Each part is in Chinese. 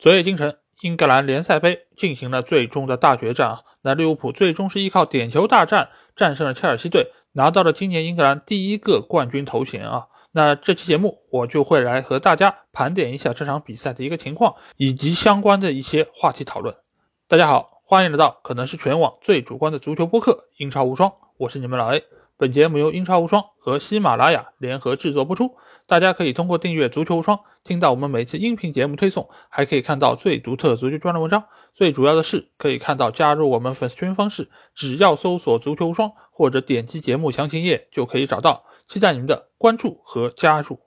昨夜今晨，英格兰联赛杯进行了最终的大决战啊！那利物浦最终是依靠点球大战战胜了切尔西队，拿到了今年英格兰第一个冠军头衔啊！那这期节目我就会来和大家盘点一下这场比赛的一个情况，以及相关的一些话题讨论。大家好，欢迎来到可能是全网最主观的足球播客《英超无双》，我是你们老 A。本节目由英超无双和喜马拉雅联合制作播出。大家可以通过订阅足球无双，听到我们每次音频节目推送，还可以看到最独特足球专栏文章。最主要的是，可以看到加入我们粉丝群方式，只要搜索“足球无双”或者点击节目详情页就可以找到。期待你们的关注和加入。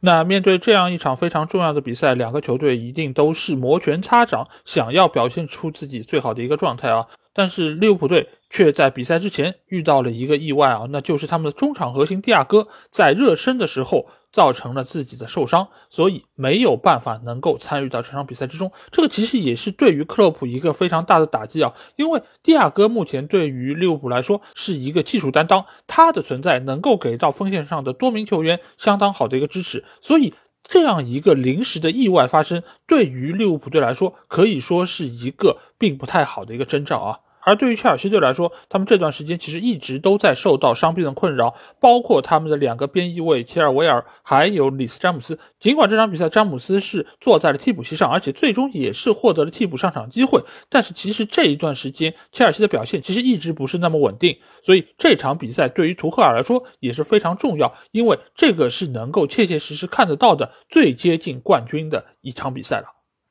那面对这样一场非常重要的比赛，两个球队一定都是摩拳擦掌，想要表现出自己最好的一个状态啊。但是利物浦队却在比赛之前遇到了一个意外啊，那就是他们的中场核心蒂亚戈在热身的时候造成了自己的受伤，所以没有办法能够参与到这场比赛之中。这个其实也是对于克洛普一个非常大的打击啊，因为蒂亚戈目前对于利物浦来说是一个技术担当，他的存在能够给到锋线上的多名球员相当好的一个支持，所以。这样一个临时的意外发生，对于利物浦队来说，可以说是一个并不太好的一个征兆啊。而对于切尔西队来说，他们这段时间其实一直都在受到伤病的困扰，包括他们的两个边翼卫切尔维尔，还有里斯詹姆斯。尽管这场比赛詹姆斯是坐在了替补席上，而且最终也是获得了替补上场机会，但是其实这一段时间切尔西的表现其实一直不是那么稳定，所以这场比赛对于图赫尔来说也是非常重要，因为这个是能够切切实实看得到的最接近冠军的一场比赛了。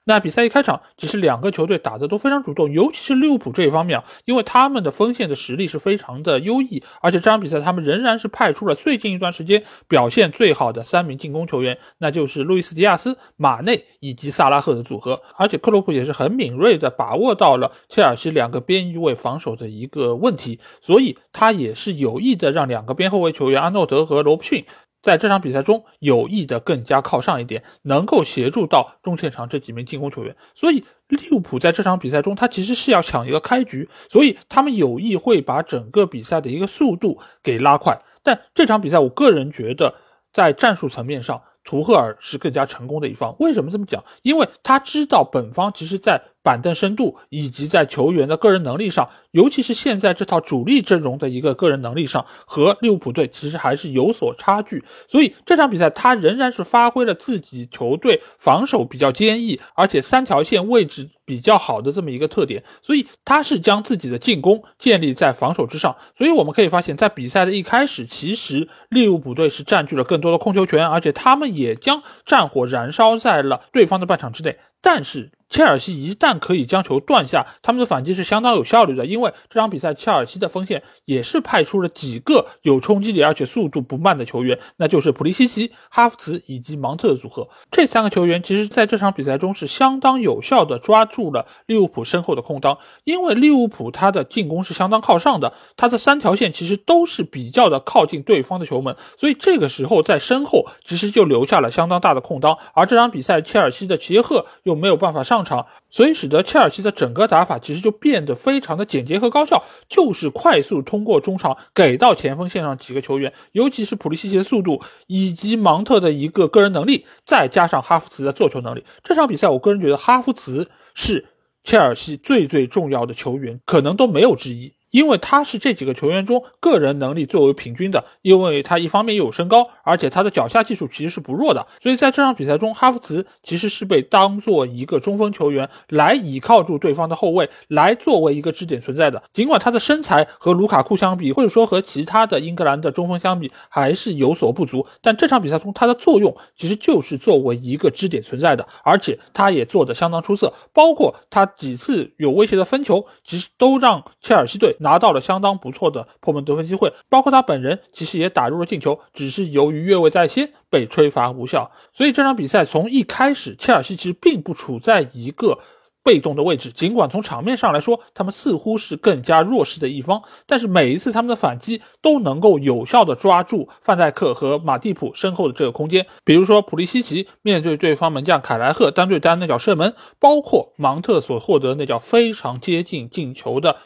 那比赛一开场，其实两个球队打的都非常主动，尤其是利物浦这一方面啊，因为他们的锋线的实力是非常的优异，而且这场比赛他们仍然是派出了最近一段时间表现最好的三名进攻球员，那就是路易斯·迪亚斯、马内以及萨拉赫的组合，而且克洛普也是很敏锐的把握到了切尔西两个边翼位防守的一个问题，所以他也是有意的让两个边后卫球员阿诺德和罗布逊。在这场比赛中，有意的更加靠上一点，能够协助到中前场这几名进攻球员。所以利物浦在这场比赛中，他其实是要抢一个开局，所以他们有意会把整个比赛的一个速度给拉快。但这场比赛，我个人觉得在战术层面上，图赫尔是更加成功的一方。为什么这么讲？因为他知道本方其实在。板凳深度以及在球员的个人能力上，尤其是现在这套主力阵容的一个个人能力上，和利物浦队其实还是有所差距。所以这场比赛他仍然是发挥了自己球队防守比较坚毅，而且三条线位置比较好的这么一个特点。所以他是将自己的进攻建立在防守之上。所以我们可以发现，在比赛的一开始，其实利物浦队是占据了更多的控球权，而且他们也将战火燃烧在了对方的半场之内。但是切尔西一旦可以将球断下，他们的反击是相当有效率的。因为这场比赛切尔西的锋线也是派出了几个有冲击力而且速度不慢的球员，那就是普利西奇、哈弗茨以及芒特的组合。这三个球员其实在这场比赛中是相当有效的抓住了利物浦身后的空当。因为利物浦他的进攻是相当靠上的，他的三条线其实都是比较的靠近对方的球门，所以这个时候在身后其实就留下了相当大的空当。而这场比赛切尔西的齐耶赫又没有办法上场，所以使得切尔西的整个打法其实就变得非常的简洁和高效，就是快速通过中场给到前锋线上几个球员，尤其是普利西奇的速度以及芒特的一个个人能力，再加上哈弗茨的做球能力。这场比赛，我个人觉得哈弗茨是切尔西最最重要的球员，可能都没有之一。因为他是这几个球员中个人能力最为平均的，因为他一方面又有身高，而且他的脚下技术其实是不弱的，所以在这场比赛中，哈弗茨其实是被当做一个中锋球员来倚靠住对方的后卫，来作为一个支点存在的。尽管他的身材和卢卡库相比，或者说和其他的英格兰的中锋相比，还是有所不足，但这场比赛中他的作用其实就是作为一个支点存在的，而且他也做得相当出色，包括他几次有威胁的分球，其实都让切尔西队。拿到了相当不错的破门得分机会，包括他本人其实也打入了进球，只是由于越位在先被吹罚无效。所以这场比赛从一开始，切尔西其实并不处在一个被动的位置。尽管从场面上来说，他们似乎是更加弱势的一方，但是每一次他们的反击都能够有效的抓住范戴克和马蒂普身后的这个空间。比如说普利西奇面对对方门将凯莱赫单对单那脚射门，包括芒特所获得那脚非常接近进球的。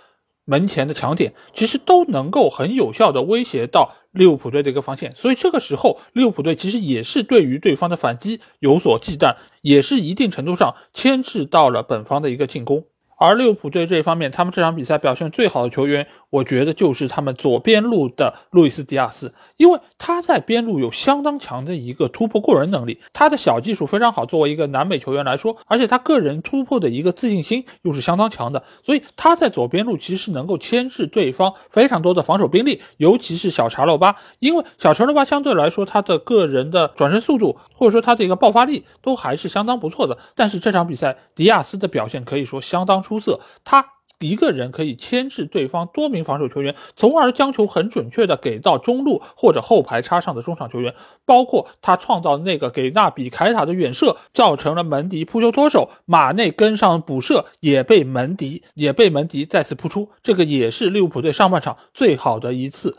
门前的抢点，其实都能够很有效的威胁到利物浦队的一个防线。所以这个时候，利物浦队其实也是对于对方的反击有所忌惮，也是一定程度上牵制到了本方的一个进攻。而利物浦队这一方面，他们这场比赛表现最好的球员，我觉得就是他们左边路的路易斯·迪亚斯，因为他在边路有相当强的一个突破过人能力，他的小技术非常好，作为一个南美球员来说，而且他个人突破的一个自信心又是相当强的，所以他在左边路其实能够牵制对方非常多的防守兵力，尤其是小查洛巴，因为小查洛巴相对来说他的个人的转身速度或者说他的一个爆发力都还是相当不错的，但是这场比赛迪亚斯的表现可以说相当。出色，他一个人可以牵制对方多名防守球员，从而将球很准确的给到中路或者后排插上的中场球员。包括他创造那个给纳比凯塔的远射，造成了门迪扑球脱手，马内跟上补射也被门迪也被门迪再次扑出。这个也是利物浦队上半场最好的一次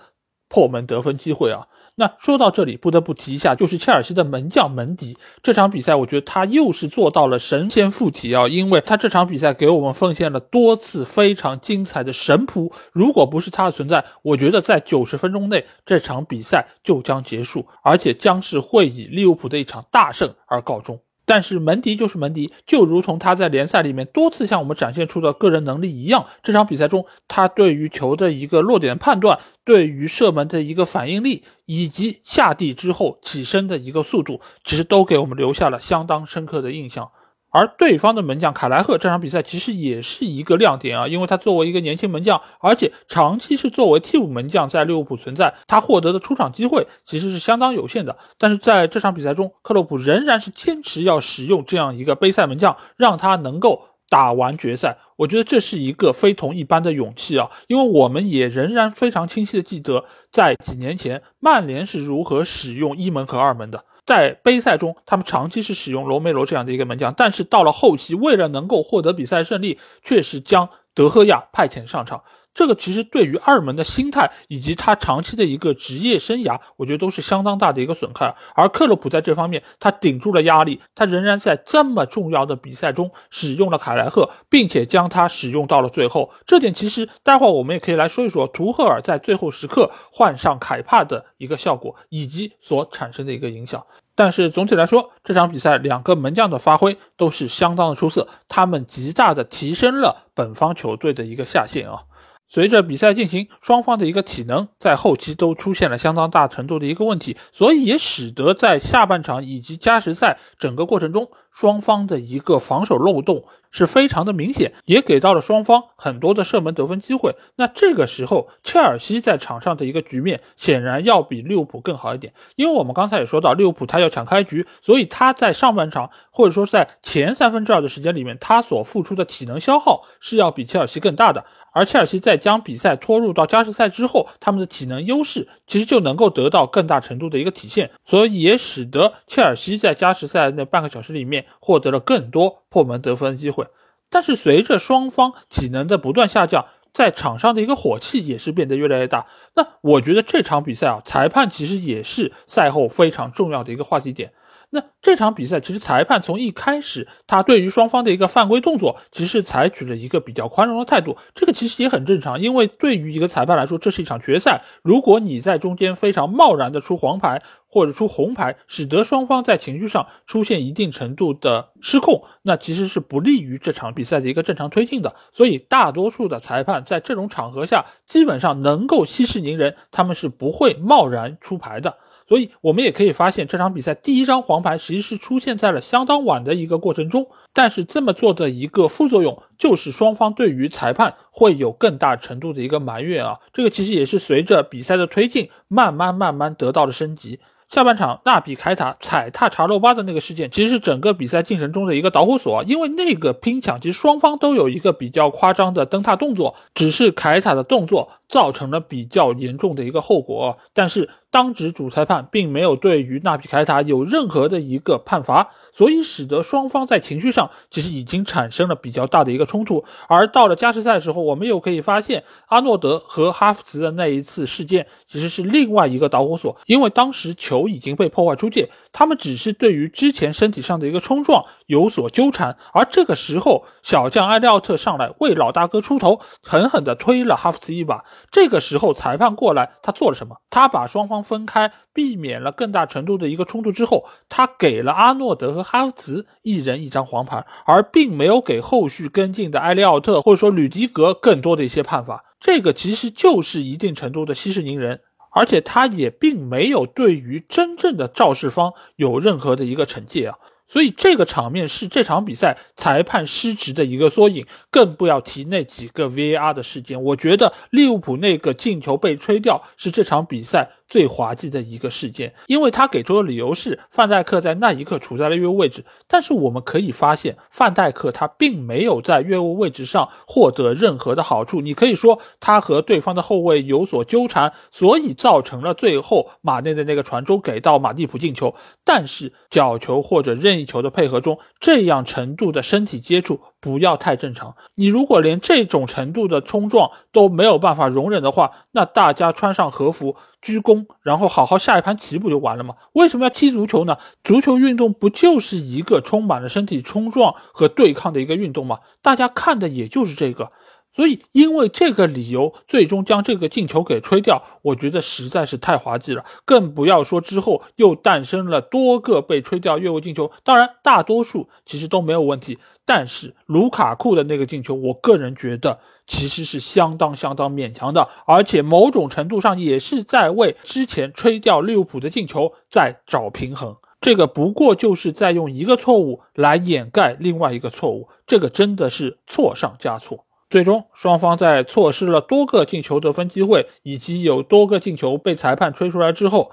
破门得分机会啊。那说到这里，不得不提一下，就是切尔西的门将门迪。这场比赛，我觉得他又是做到了神仙附体啊，因为他这场比赛给我们奉献了多次非常精彩的神扑。如果不是他的存在，我觉得在九十分钟内这场比赛就将结束，而且将是会以利物浦的一场大胜而告终。但是门迪就是门迪，就如同他在联赛里面多次向我们展现出的个人能力一样。这场比赛中，他对于球的一个落点判断，对于射门的一个反应力，以及下地之后起身的一个速度，其实都给我们留下了相当深刻的印象。而对方的门将凯莱赫这场比赛其实也是一个亮点啊，因为他作为一个年轻门将，而且长期是作为替补门将在利物浦存在，他获得的出场机会其实是相当有限的。但是在这场比赛中，克洛普仍然是坚持要使用这样一个杯赛门将，让他能够打完决赛。我觉得这是一个非同一般的勇气啊，因为我们也仍然非常清晰的记得，在几年前曼联是如何使用一门和二门的。在杯赛中，他们长期是使用罗梅罗这样的一个门将，但是到了后期，为了能够获得比赛胜利，确实将德赫亚派遣上场。这个其实对于二门的心态以及他长期的一个职业生涯，我觉得都是相当大的一个损害。而克洛普在这方面，他顶住了压力，他仍然在这么重要的比赛中使用了凯莱赫，并且将他使用到了最后。这点其实待会儿我们也可以来说一说图赫尔在最后时刻换上凯帕的一个效果以及所产生的一个影响。但是总体来说，这场比赛两个门将的发挥都是相当的出色，他们极大的提升了本方球队的一个下限啊。随着比赛进行，双方的一个体能在后期都出现了相当大程度的一个问题，所以也使得在下半场以及加时赛整个过程中，双方的一个防守漏洞是非常的明显，也给到了双方很多的射门得分机会。那这个时候，切尔西在场上的一个局面显然要比利物浦更好一点，因为我们刚才也说到，利物浦他要抢开局，所以他在上半场或者说在前三分之二的时间里面，他所付出的体能消耗是要比切尔西更大的。而切尔西在将比赛拖入到加时赛之后，他们的体能优势其实就能够得到更大程度的一个体现，所以也使得切尔西在加时赛那半个小时里面获得了更多破门得分机会。但是随着双方体能的不断下降，在场上的一个火气也是变得越来越大。那我觉得这场比赛啊，裁判其实也是赛后非常重要的一个话题点。那这场比赛其实裁判从一开始，他对于双方的一个犯规动作，其实采取了一个比较宽容的态度。这个其实也很正常，因为对于一个裁判来说，这是一场决赛。如果你在中间非常贸然的出黄牌或者出红牌，使得双方在情绪上出现一定程度的失控，那其实是不利于这场比赛的一个正常推进的。所以，大多数的裁判在这种场合下，基本上能够息事宁人，他们是不会贸然出牌的。所以，我们也可以发现，这场比赛第一张黄牌其实是出现在了相当晚的一个过程中。但是这么做的一个副作用，就是双方对于裁判会有更大程度的一个埋怨啊。这个其实也是随着比赛的推进，慢慢慢慢得到了升级。下半场纳比凯塔踩踏查洛巴的那个事件，其实是整个比赛进程中的一个导火索。因为那个拼抢，其实双方都有一个比较夸张的蹬踏动作，只是凯塔的动作造成了比较严重的一个后果。但是当值主裁判并没有对于纳比凯塔有任何的一个判罚，所以使得双方在情绪上其实已经产生了比较大的一个冲突。而到了加时赛时候，我们又可以发现阿诺德和哈弗茨的那一次事件其实是另外一个导火索，因为当时球已经被破坏出界，他们只是对于之前身体上的一个冲撞有所纠缠，而这个时候小将埃利奥特上来为老大哥出头，狠狠地推了哈弗茨一把。这个时候裁判过来，他做了什么？他把双方分开，避免了更大程度的一个冲突之后，他给了阿诺德和哈弗茨一人一张黄牌，而并没有给后续跟进的埃利奥特或者说吕迪格更多的一些判罚。这个其实就是一定程度的息事宁人，而且他也并没有对于真正的肇事方有任何的一个惩戒啊。所以这个场面是这场比赛裁判失职的一个缩影，更不要提那几个 VAR 的事件。我觉得利物浦那个进球被吹掉是这场比赛。最滑稽的一个事件，因为他给出的理由是范戴克在那一刻处在了越位位置，但是我们可以发现，范戴克他并没有在越位位置上获得任何的好处。你可以说他和对方的后卫有所纠缠，所以造成了最后马内的那个传中给到马蒂普进球。但是角球或者任意球的配合中，这样程度的身体接触不要太正常。你如果连这种程度的冲撞都没有办法容忍的话，那大家穿上和服。鞠躬，然后好好下一盘棋不就完了吗？为什么要踢足球呢？足球运动不就是一个充满了身体冲撞和对抗的一个运动吗？大家看的也就是这个。所以，因为这个理由，最终将这个进球给吹掉，我觉得实在是太滑稽了。更不要说之后又诞生了多个被吹掉越位进球，当然大多数其实都没有问题。但是卢卡库的那个进球，我个人觉得其实是相当相当勉强的，而且某种程度上也是在为之前吹掉利物浦的进球在找平衡。这个不过就是在用一个错误来掩盖另外一个错误，这个真的是错上加错。最终，双方在错失了多个进球得分机会，以及有多个进球被裁判吹出来之后，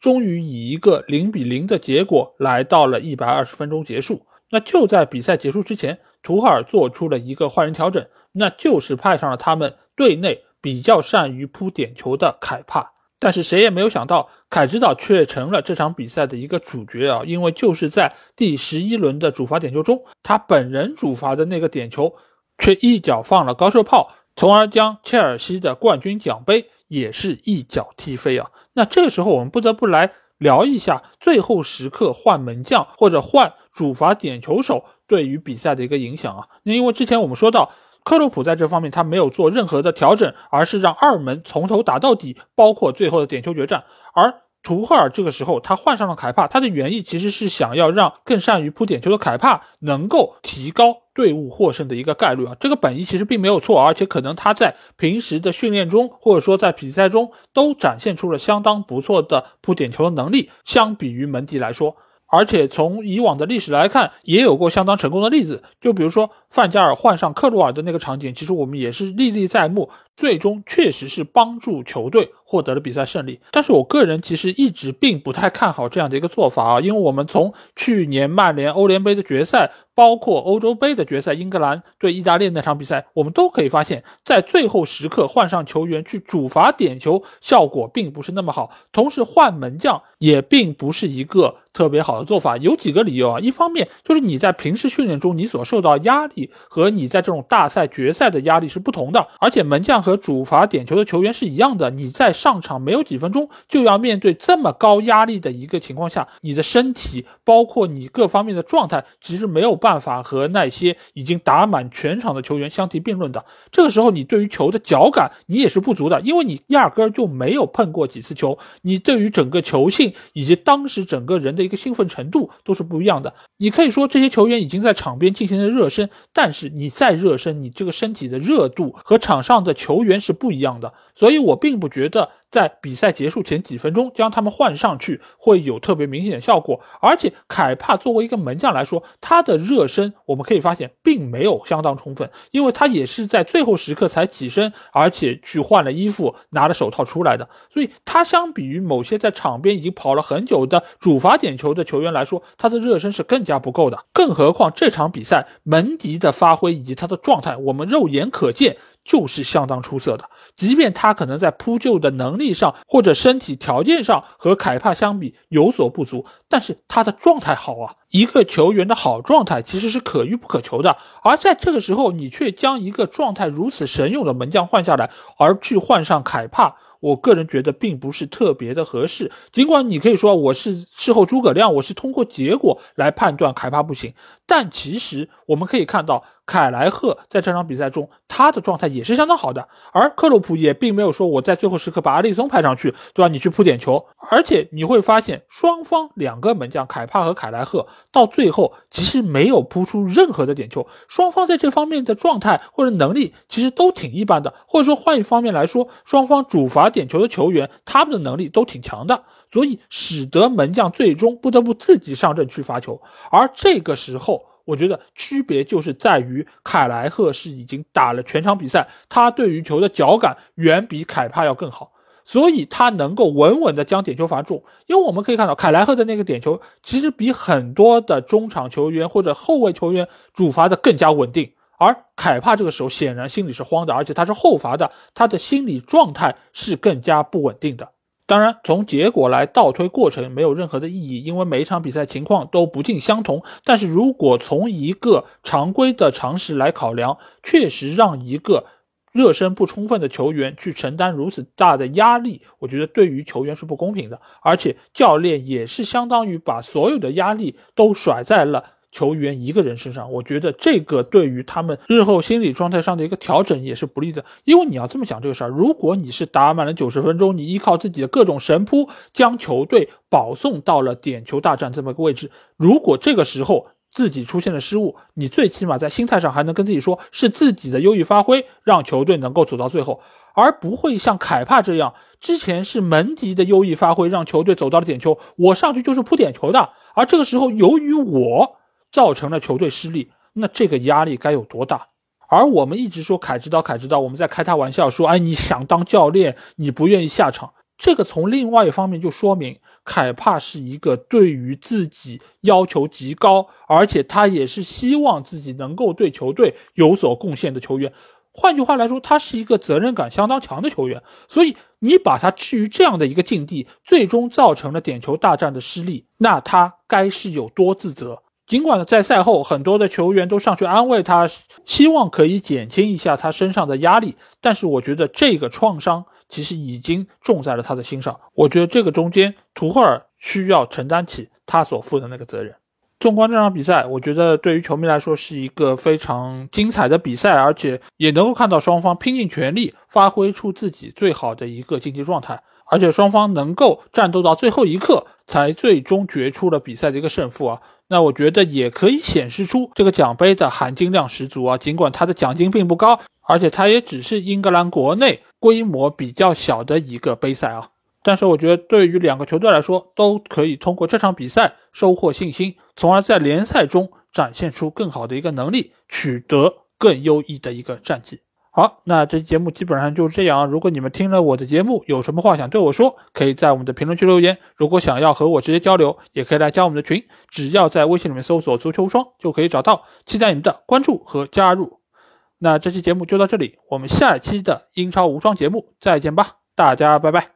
终于以一个零比零的结果来到了一百二十分钟结束。那就在比赛结束之前，图赫尔做出了一个换人调整，那就是派上了他们队内比较善于扑点球的凯帕。但是谁也没有想到，凯指导却成了这场比赛的一个主角啊！因为就是在第十一轮的主罚点球中，他本人主罚的那个点球。却一脚放了高射炮，从而将切尔西的冠军奖杯也是一脚踢飞啊！那这个时候我们不得不来聊一下最后时刻换门将或者换主罚点球手对于比赛的一个影响啊！那因为之前我们说到，克洛普在这方面他没有做任何的调整，而是让二门从头打到底，包括最后的点球决战，而。图赫尔这个时候他换上了凯帕，他的原意其实是想要让更善于扑点球的凯帕能够提高队伍获胜的一个概率啊，这个本意其实并没有错，而且可能他在平时的训练中或者说在比赛中都展现出了相当不错的扑点球的能力，相比于门迪来说。而且从以往的历史来看，也有过相当成功的例子。就比如说范加尔换上克鲁尔的那个场景，其实我们也是历历在目。最终确实是帮助球队获得了比赛胜利。但是我个人其实一直并不太看好这样的一个做法啊，因为我们从去年曼联欧联杯的决赛，包括欧洲杯的决赛，英格兰对意大利那场比赛，我们都可以发现，在最后时刻换上球员去主罚点球，效果并不是那么好。同时换门将也并不是一个。特别好的做法有几个理由啊，一方面就是你在平时训练中你所受到压力和你在这种大赛决赛的压力是不同的，而且门将和主罚点球的球员是一样的，你在上场没有几分钟就要面对这么高压力的一个情况下，你的身体包括你各方面的状态其实没有办法和那些已经打满全场的球员相提并论的。这个时候你对于球的脚感你也是不足的，因为你压根儿就没有碰过几次球，你对于整个球性以及当时整个人的。一个兴奋程度都是不一样的。你可以说这些球员已经在场边进行了热身，但是你再热身，你这个身体的热度和场上的球球员是不一样的。所以我并不觉得。在比赛结束前几分钟将他们换上去会有特别明显的效果，而且凯帕作为一个门将来说，他的热身我们可以发现并没有相当充分，因为他也是在最后时刻才起身，而且去换了衣服，拿了手套出来的，所以他相比于某些在场边已经跑了很久的主罚点球的球员来说，他的热身是更加不够的。更何况这场比赛门迪的发挥以及他的状态，我们肉眼可见。就是相当出色的。即便他可能在扑救的能力上或者身体条件上和凯帕相比有所不足，但是他的状态好啊。一个球员的好状态其实是可遇不可求的，而在这个时候，你却将一个状态如此神勇的门将换下来，而去换上凯帕。我个人觉得并不是特别的合适，尽管你可以说我是事后诸葛亮，我是通过结果来判断凯帕不行，但其实我们可以看到。凯莱赫在这场比赛中，他的状态也是相当好的，而克洛普也并没有说我在最后时刻把阿利松派上去，对吧？你去扑点球，而且你会发现双方两个门将凯帕和凯莱赫到最后其实没有扑出任何的点球，双方在这方面的状态或者能力其实都挺一般的，或者说换一方面来说，双方主罚点球的球员他们的能力都挺强的，所以使得门将最终不得不自己上阵去罚球，而这个时候。我觉得区别就是在于凯莱赫是已经打了全场比赛，他对于球的脚感远比凯帕要更好，所以他能够稳稳的将点球罚中。因为我们可以看到凯莱赫的那个点球，其实比很多的中场球员或者后卫球员主罚的更加稳定，而凯帕这个时候显然心里是慌的，而且他是后罚的，他的心理状态是更加不稳定的。当然，从结果来倒推过程没有任何的意义，因为每一场比赛情况都不尽相同。但是如果从一个常规的常识来考量，确实让一个热身不充分的球员去承担如此大的压力，我觉得对于球员是不公平的，而且教练也是相当于把所有的压力都甩在了。球员一个人身上，我觉得这个对于他们日后心理状态上的一个调整也是不利的。因为你要这么想这个事儿，如果你是打满了九十分钟，你依靠自己的各种神扑将球队保送到了点球大战这么个位置，如果这个时候自己出现了失误，你最起码在心态上还能跟自己说是自己的优异发挥让球队能够走到最后，而不会像凯帕这样，之前是门迪的优异发挥让球队走到了点球，我上去就是扑点球的，而这个时候由于我。造成了球队失利，那这个压力该有多大？而我们一直说凯指导，凯指导，我们在开他玩笑说，哎，你想当教练，你不愿意下场。这个从另外一方面就说明，凯帕是一个对于自己要求极高，而且他也是希望自己能够对球队有所贡献的球员。换句话来说，他是一个责任感相当强的球员。所以你把他置于这样的一个境地，最终造成了点球大战的失利，那他该是有多自责？尽管在赛后很多的球员都上去安慰他，希望可以减轻一下他身上的压力，但是我觉得这个创伤其实已经重在了他的心上。我觉得这个中间，图赫尔需要承担起他所负的那个责任。纵观这场比赛，我觉得对于球迷来说是一个非常精彩的比赛，而且也能够看到双方拼尽全力，发挥出自己最好的一个竞技状态。而且双方能够战斗到最后一刻，才最终决出了比赛的一个胜负啊！那我觉得也可以显示出这个奖杯的含金量十足啊。尽管它的奖金并不高，而且它也只是英格兰国内规模比较小的一个杯赛啊。但是我觉得对于两个球队来说，都可以通过这场比赛收获信心，从而在联赛中展现出更好的一个能力，取得更优异的一个战绩。好，那这期节目基本上就是这样。如果你们听了我的节目，有什么话想对我说，可以在我们的评论区留言。如果想要和我直接交流，也可以来加我们的群，只要在微信里面搜索“足球无双”就可以找到。期待你们的关注和加入。那这期节目就到这里，我们下期的英超无双节目再见吧，大家拜拜。